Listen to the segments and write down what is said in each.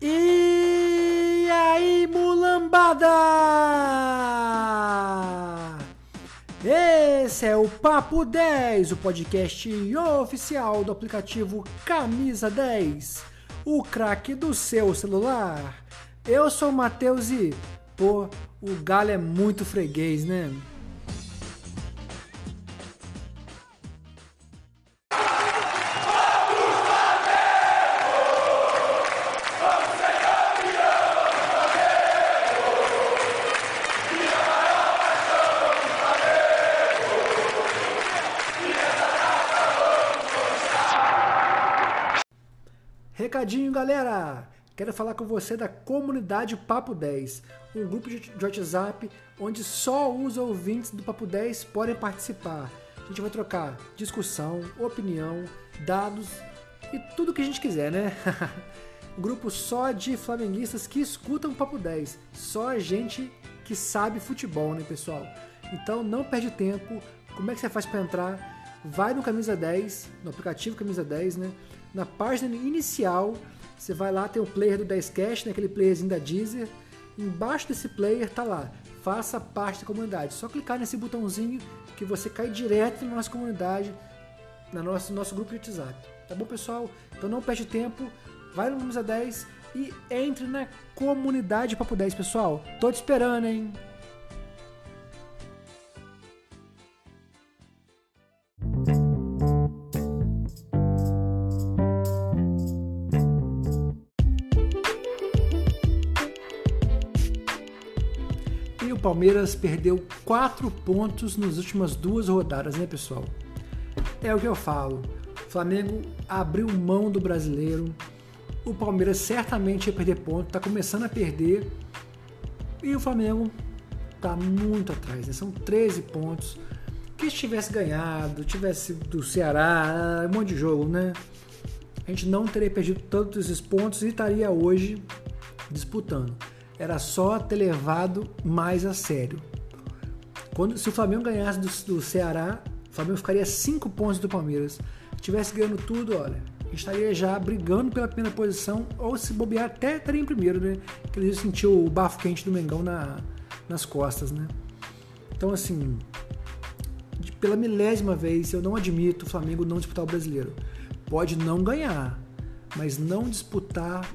E aí, mulambada! Esse é o Papo 10, o podcast oficial do aplicativo Camisa 10, o craque do seu celular. Eu sou o Matheus e, pô, o Galo é muito freguês, né? Recadinho, galera! Quero falar com você da comunidade Papo 10, um grupo de WhatsApp onde só os ouvintes do Papo 10 podem participar. A gente vai trocar discussão, opinião, dados e tudo que a gente quiser, né? um grupo só de flamenguistas que escutam o Papo 10, só gente que sabe futebol, né, pessoal? Então não perde tempo. Como é que você faz para entrar? Vai no Camisa 10, no aplicativo Camisa 10, né? Na página inicial você vai lá, tem o player do 10cast, né, aquele playerzinho da Deezer. Embaixo desse player tá lá, faça parte da comunidade. Só clicar nesse botãozinho que você cai direto na nossa comunidade, no nosso, nosso grupo de WhatsApp. Tá bom, pessoal? Então não perde tempo, vai no Camisa 10 e entre na comunidade Papo 10, pessoal. Tô te esperando, hein? O Palmeiras perdeu quatro pontos nas últimas duas rodadas, né, pessoal? É o que eu falo. O Flamengo abriu mão do brasileiro. O Palmeiras certamente ia perder ponto, tá começando a perder. E o Flamengo tá muito atrás, né? São 13 pontos. Que se tivesse ganhado, tivesse do Ceará, um monte de jogo, né? A gente não teria perdido esses pontos e estaria hoje disputando era só ter levado mais a sério. Quando, se o Flamengo ganhasse do, do Ceará, o Flamengo ficaria 5 pontos do Palmeiras. Se tivesse ganhando tudo, olha, estaria já brigando pela primeira posição, ou se bobear até estaria em primeiro, né? Que ele sentiu o bafo quente do Mengão na, nas costas, né? Então, assim, pela milésima vez, eu não admito o Flamengo não disputar o brasileiro. Pode não ganhar, mas não disputar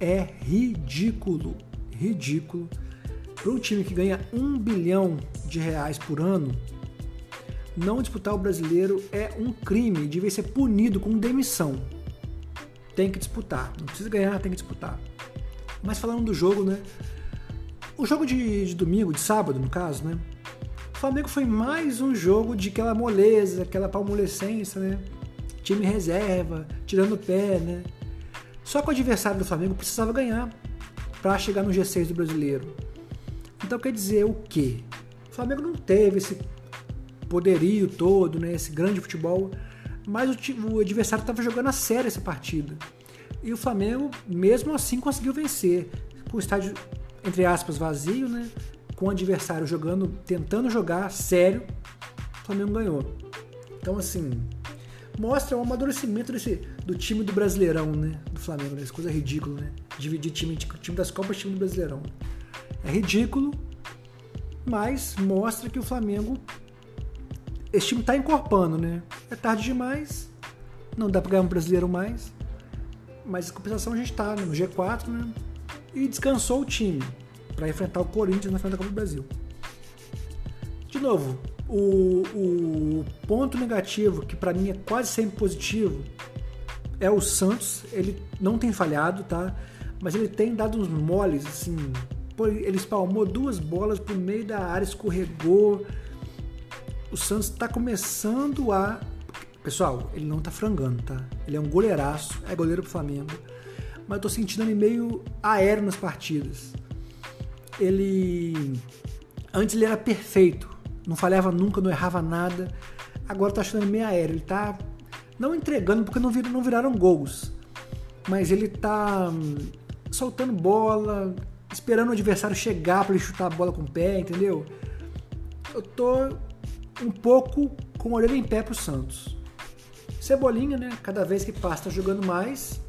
é ridículo ridículo. Para um time que ganha um bilhão de reais por ano, não disputar o brasileiro é um crime, devia ser punido com demissão. Tem que disputar, não precisa ganhar, tem que disputar. Mas falando do jogo, né? O jogo de, de domingo, de sábado, no caso, né? O Flamengo foi mais um jogo de aquela moleza, aquela palmolescência, né? Time reserva, tirando o pé, né? Só que o adversário do Flamengo precisava ganhar para chegar no G6 do brasileiro. Então quer dizer o quê? O Flamengo não teve esse poderio todo, né, esse grande futebol, mas o, o adversário estava jogando a sério essa partida. E o Flamengo, mesmo assim, conseguiu vencer. Com o estádio, entre aspas, vazio, né? Com o adversário jogando, tentando jogar sério, o Flamengo ganhou. Então, assim, mostra o amadurecimento desse, do time do Brasileirão, né? Do Flamengo, né? Essa coisa ridícula, né? Dividir time, time das Copas e time do Brasileirão. É ridículo, mas mostra que o Flamengo. Esse time tá encorpando, né? É tarde demais, não dá pra ganhar um brasileiro mais, mas a compensação a gente tá né? no G4, né? E descansou o time para enfrentar o Corinthians na final da Copa do Brasil. De novo, o, o ponto negativo, que para mim é quase sempre positivo, é o Santos. Ele não tem falhado, tá? Mas ele tem dado uns moles, assim. Ele espalmou duas bolas pro meio da área, escorregou. O Santos está começando a. Pessoal, ele não tá frangando, tá? Ele é um goleiraço, é goleiro pro Flamengo. Mas eu tô sentindo ele meio aéreo nas partidas. Ele. Antes ele era perfeito não falhava nunca, não errava nada. Agora tá achando ele meio aéreo. Ele tá não entregando porque não, vir, não viraram gols. Mas ele tá hum, soltando bola, esperando o adversário chegar para ele chutar a bola com o pé, entendeu? Eu tô um pouco com a orelha em pé pro Santos. Cebolinha, né? Cada vez que passa tá jogando mais.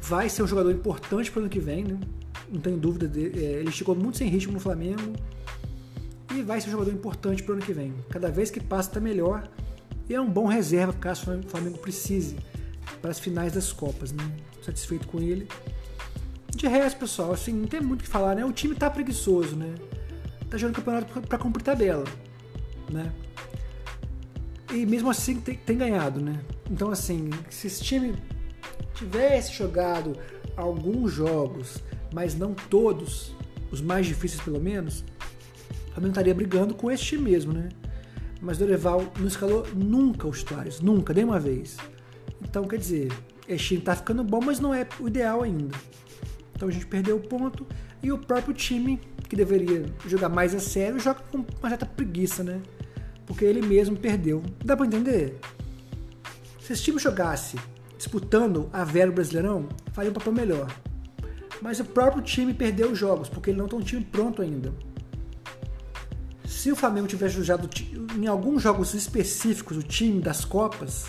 vai ser um jogador importante para o ano que vem, né? não tenho dúvida. É, ele chegou muito sem ritmo no Flamengo e vai ser um jogador importante para o ano que vem. Cada vez que passa está melhor e é um bom reserva caso o Flamengo precise para as finais das Copas. Né? Satisfeito com ele. De resto, pessoal, assim, não tem muito o que falar, né? O time tá preguiçoso, né? Tá jogando campeonato para cumprir tabela, né? E mesmo assim tem, tem ganhado, né? Então, assim, se esse time tivesse jogado alguns jogos, mas não todos, os mais difíceis pelo menos, Flamengo estaria brigando com esse time mesmo, né? Mas Dorival não escalou nunca os titulares, nunca, nem uma vez. Então, quer dizer, esse time tá ficando bom, mas não é o ideal ainda. Então a gente perdeu o ponto e o próprio time, que deveria jogar mais a sério, joga com uma certa preguiça, né? Porque ele mesmo perdeu. Dá para entender? Se esse time jogasse disputando a Vera Brasileirão, faria um papel melhor. Mas o próprio time perdeu os jogos, porque ele não tem um time pronto ainda. Se o Flamengo tivesse jogado em alguns jogos específicos o time das Copas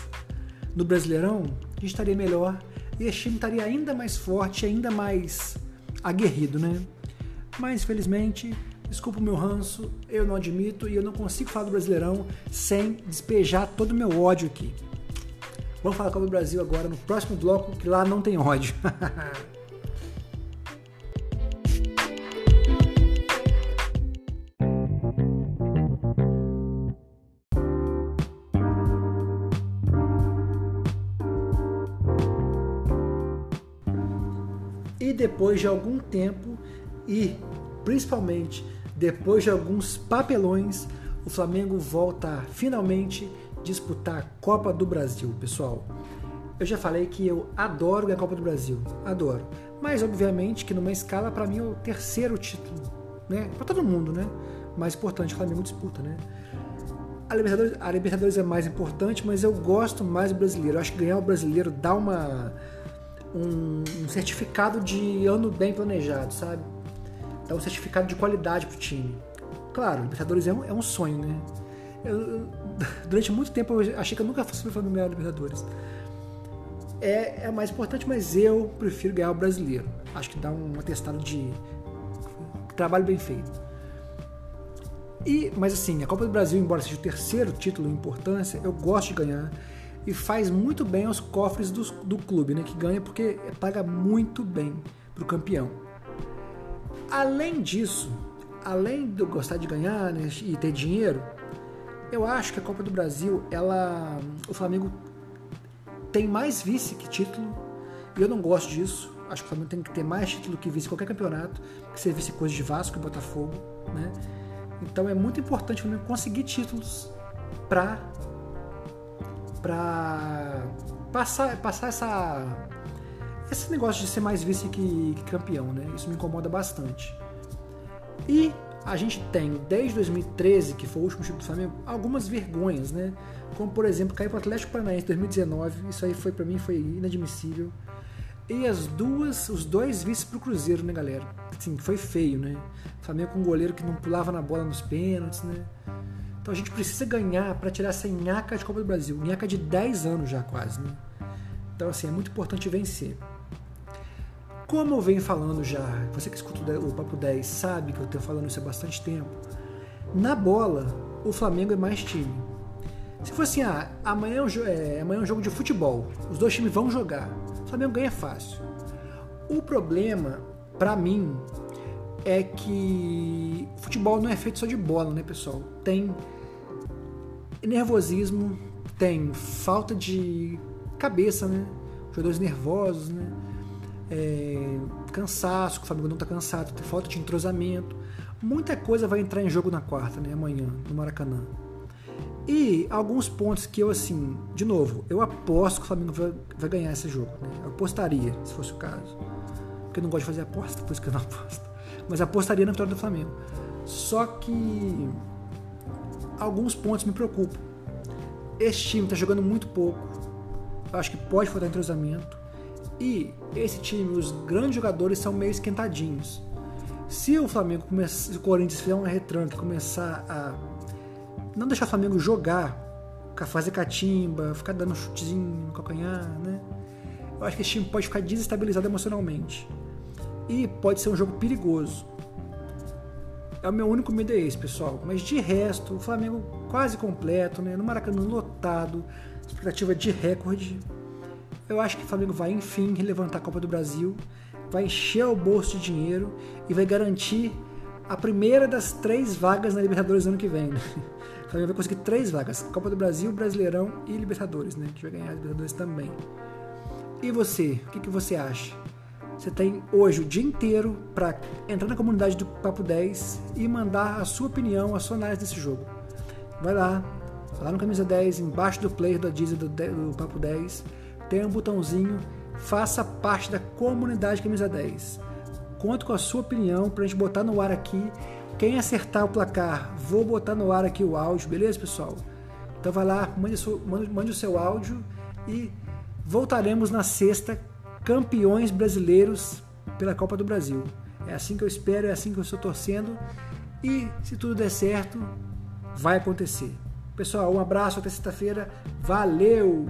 no Brasileirão, a gente estaria melhor e esse time estaria ainda mais forte, ainda mais aguerrido, né? Mas infelizmente, desculpa o meu ranço, eu não admito e eu não consigo falar do Brasileirão sem despejar todo o meu ódio aqui. Vamos falar com o Brasil agora no próximo bloco, que lá não tem ódio. e depois de algum tempo e principalmente depois de alguns papelões, o Flamengo volta a finalmente disputar a Copa do Brasil, pessoal. Eu já falei que eu adoro a Copa do Brasil, adoro. Mas obviamente que numa escala para mim é o terceiro título, né? Para todo mundo, né? Mais importante, o Flamengo disputa, né? A Libertadores, a Libertadores é mais importante, mas eu gosto mais do brasileiro. Eu acho que ganhar o brasileiro dá uma um, um certificado de ano bem planejado, sabe? Dá um certificado de qualidade pro time. Claro, Libertadores é um, é um sonho, né? Eu, durante muito tempo eu achei que eu nunca fosse falar ganhar Libertadores. É, é mais importante, mas eu prefiro ganhar o brasileiro. Acho que dá um atestado de trabalho bem feito. E, mas assim, a Copa do Brasil, embora seja o terceiro título em importância, eu gosto de ganhar e faz muito bem aos cofres do, do clube, né, que ganha porque paga muito bem para o campeão. Além disso, além de eu gostar de ganhar né, e ter dinheiro, eu acho que a Copa do Brasil, ela, o Flamengo tem mais vice que título. E eu não gosto disso. Acho que o Flamengo tem que ter mais título que vice qualquer campeonato, que ser vice coisa de Vasco e Botafogo, né? Então é muito importante o Flamengo conseguir títulos para para passar, passar essa esse negócio de ser mais vice que, que, campeão, né? Isso me incomoda bastante. E a gente tem, desde 2013, que foi o último título do Flamengo, algumas vergonhas, né? Como, por exemplo, cair para o Atlético Paranaense em 2019. Isso aí foi para mim foi inadmissível. E as duas, os dois vices para o Cruzeiro, né, galera? Assim, foi feio, né? Flamengo com um goleiro que não pulava na bola nos pênaltis, né? Então a gente precisa ganhar para tirar essa nhaca de Copa do Brasil. Nhaca de 10 anos já quase, né? Então assim, é muito importante vencer. Como eu venho falando já, você que escuta o Papo 10 sabe que eu tenho falando isso há bastante tempo. Na bola, o Flamengo é mais time. Se fosse assim, ah, amanhã é, um, é, amanhã é um jogo de futebol, os dois times vão jogar, o Flamengo ganha fácil. O problema, para mim, é que futebol não é feito só de bola, né, pessoal? Tem nervosismo, tem falta de cabeça, né? Jogadores nervosos, né? É, cansaço, que o Flamengo não está cansado, tem falta de entrosamento. Muita coisa vai entrar em jogo na quarta, né? Amanhã, no Maracanã. E alguns pontos que eu, assim, de novo, eu aposto que o Flamengo vai, vai ganhar esse jogo. Né? Eu apostaria, se fosse o caso. Porque eu não gosto de fazer aposta, por isso que eu não aposto. Mas apostaria na vitória do Flamengo. Só que alguns pontos me preocupam. Esse time está jogando muito pouco. Eu acho que pode faltar entrosamento. E esse time, os grandes jogadores são meio esquentadinhos. Se o Flamengo começar, o Corinthians fizer uma retranca e começar a não deixar o Flamengo jogar, fazer catimba, ficar dando chutezinho no calcanhar, né? eu acho que esse time pode ficar desestabilizado emocionalmente. E pode ser um jogo perigoso. É o meu único medo é esse, pessoal. Mas de resto, o Flamengo quase completo, né? No Maracanã lotado, expectativa de recorde. Eu acho que o Flamengo vai, enfim, levantar a Copa do Brasil, vai encher o bolso de dinheiro e vai garantir a primeira das três vagas na Libertadores ano que vem. Né? O Flamengo vai conseguir três vagas: Copa do Brasil, Brasileirão e Libertadores, né? Que vai ganhar a Libertadores também. E você, o que, que você acha? Você tem hoje o dia inteiro para entrar na comunidade do Papo 10 e mandar a sua opinião, a sua análise desse jogo. Vai lá, lá no Camisa 10, embaixo do player da Disney do, do Papo 10, tem um botãozinho, faça parte da comunidade Camisa 10. Conto com a sua opinião para a gente botar no ar aqui. Quem acertar o placar, vou botar no ar aqui o áudio, beleza, pessoal? Então vai lá, mande, mande, mande o seu áudio e voltaremos na sexta campeões brasileiros pela Copa do Brasil. É assim que eu espero, é assim que eu estou torcendo e se tudo der certo, vai acontecer. Pessoal, um abraço até sexta-feira. Valeu!